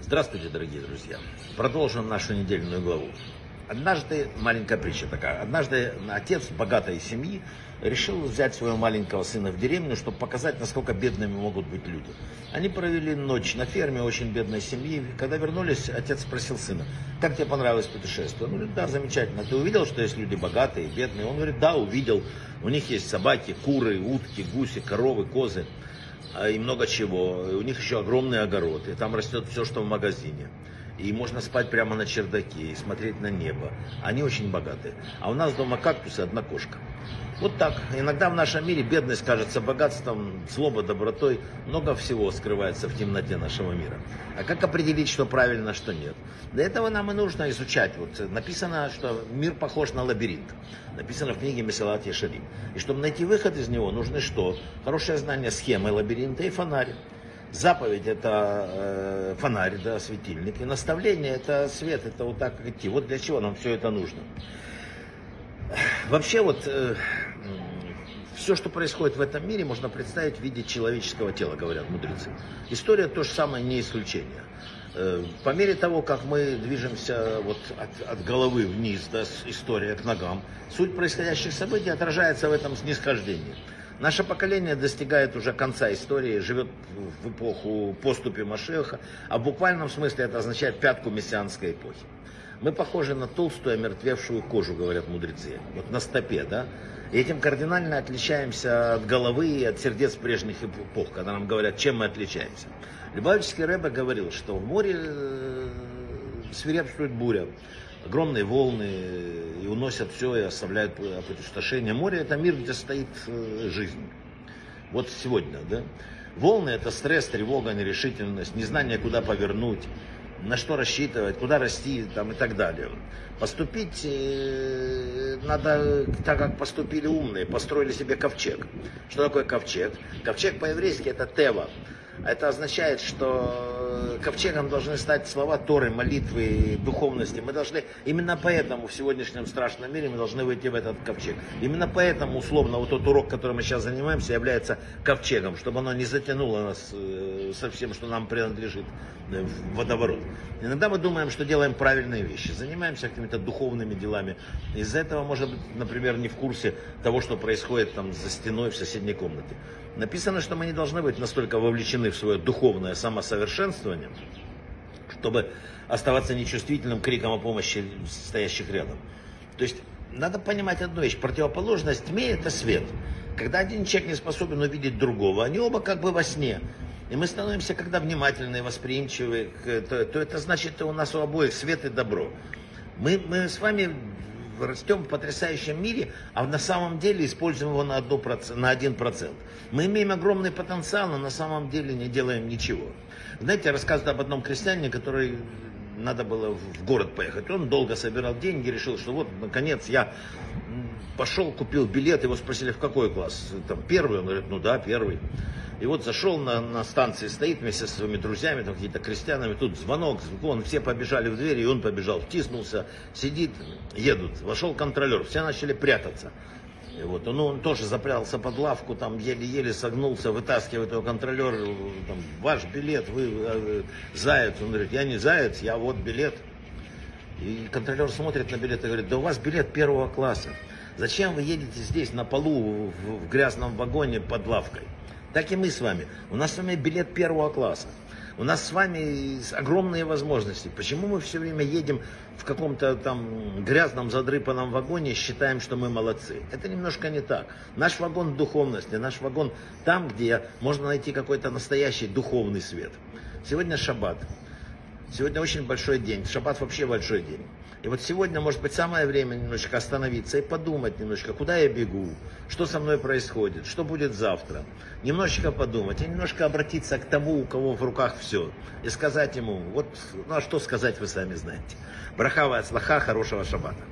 Здравствуйте, дорогие друзья. Продолжим нашу недельную главу. Однажды, маленькая притча такая, однажды отец богатой семьи решил взять своего маленького сына в деревню, чтобы показать, насколько бедными могут быть люди. Они провели ночь на ферме очень бедной семьи. Когда вернулись, отец спросил сына, как тебе понравилось путешествие? Он говорит, да, замечательно. Ты увидел, что есть люди богатые, бедные? Он говорит, да, увидел. У них есть собаки, куры, утки, гуси, коровы, козы и много чего. У них еще огромный огород, и там растет все, что в магазине и можно спать прямо на чердаке и смотреть на небо. Они очень богатые. А у нас дома кактусы, одна кошка. Вот так. Иногда в нашем мире бедность кажется богатством, злоба, добротой. Много всего скрывается в темноте нашего мира. А как определить, что правильно, а что нет? Для этого нам и нужно изучать. Вот написано, что мир похож на лабиринт. Написано в книге Месалат Ешарим. И чтобы найти выход из него, нужны что? Хорошее знание схемы лабиринта и фонарь. Заповедь это э, фонарь, да, светильник. И наставление это свет, это вот так идти. Вот для чего нам все это нужно. Вообще вот э, все, что происходит в этом мире, можно представить в виде человеческого тела, говорят мудрецы. История то же самое, не исключение. Э, по мере того, как мы движемся вот от, от головы вниз, да, с история к ногам, суть происходящих событий отражается в этом снисхождении. Наше поколение достигает уже конца истории, живет в эпоху поступи Машеха, а в буквальном смысле это означает пятку мессианской эпохи. Мы похожи на толстую, омертвевшую кожу, говорят мудрецы. Вот на стопе, да? И этим кардинально отличаемся от головы и от сердец прежних эпох, когда нам говорят, чем мы отличаемся. Любавический Рэбе говорил, что в море э, свирепствует буря огромные волны и уносят все и оставляют опустошение. Море это мир, где стоит э, жизнь. Вот сегодня, да? Волны это стресс, тревога, нерешительность, незнание, куда повернуть, на что рассчитывать, куда расти там, и так далее. Поступить э, надо так, как поступили умные, построили себе ковчег. Что такое ковчег? Ковчег по-еврейски это тева. Это означает, что ковчегом должны стать слова Торы, молитвы, духовности. Мы должны, именно поэтому в сегодняшнем страшном мире мы должны выйти в этот ковчег. Именно поэтому, условно, вот тот урок, которым мы сейчас занимаемся, является ковчегом, чтобы оно не затянуло нас э, со всем, что нам принадлежит э, в водоворот. Иногда мы думаем, что делаем правильные вещи, занимаемся какими-то духовными делами. Из-за этого, может быть, например, не в курсе того, что происходит там за стеной в соседней комнате. Написано, что мы не должны быть настолько вовлечены в свое духовное самосовершенствование, чтобы оставаться нечувствительным криком о помощи стоящих рядом. То есть надо понимать одну вещь. Противоположность тьме – это свет. Когда один человек не способен увидеть другого, они оба как бы во сне. И мы становимся, когда внимательны, восприимчивы, то, то это значит, что у нас у обоих свет и добро. Мы, мы с вами растем в потрясающем мире, а на самом деле используем его на, одну на один процент. Мы имеем огромный потенциал, но на самом деле не делаем ничего. Знаете, рассказывают об одном крестьянине, который надо было в город поехать. Он долго собирал деньги, решил, что вот, наконец, я пошел, купил билет, его спросили, в какой класс? Там первый? Он говорит, ну да, первый. И вот зашел на, на станции, стоит вместе со своими друзьями, там какие-то крестьянами, тут звонок, звон, все побежали в дверь, и он побежал, втиснулся, сидит, едут. Вошел контролер, все начали прятаться. И вот, ну, он тоже запрятался под лавку, там еле-еле согнулся, вытаскивает его контролер, там, ваш билет, вы э, заяц. Он говорит, я не заяц, я вот билет. И контролер смотрит на билет и говорит, да у вас билет первого класса. Зачем вы едете здесь на полу в, в грязном вагоне под лавкой? Так и мы с вами. У нас с вами билет первого класса. У нас с вами огромные возможности. Почему мы все время едем в каком-то там грязном, задрыпанном вагоне и считаем, что мы молодцы? Это немножко не так. Наш вагон духовности, наш вагон там, где можно найти какой-то настоящий духовный свет. Сегодня шаббат. Сегодня очень большой день. Шаббат вообще большой день. И вот сегодня, может быть, самое время немножечко остановиться и подумать немножко, куда я бегу, что со мной происходит, что будет завтра. Немножечко подумать и немножко обратиться к тому, у кого в руках все. И сказать ему, вот, ну а что сказать, вы сами знаете. Брахава от слаха, хорошего шаббата.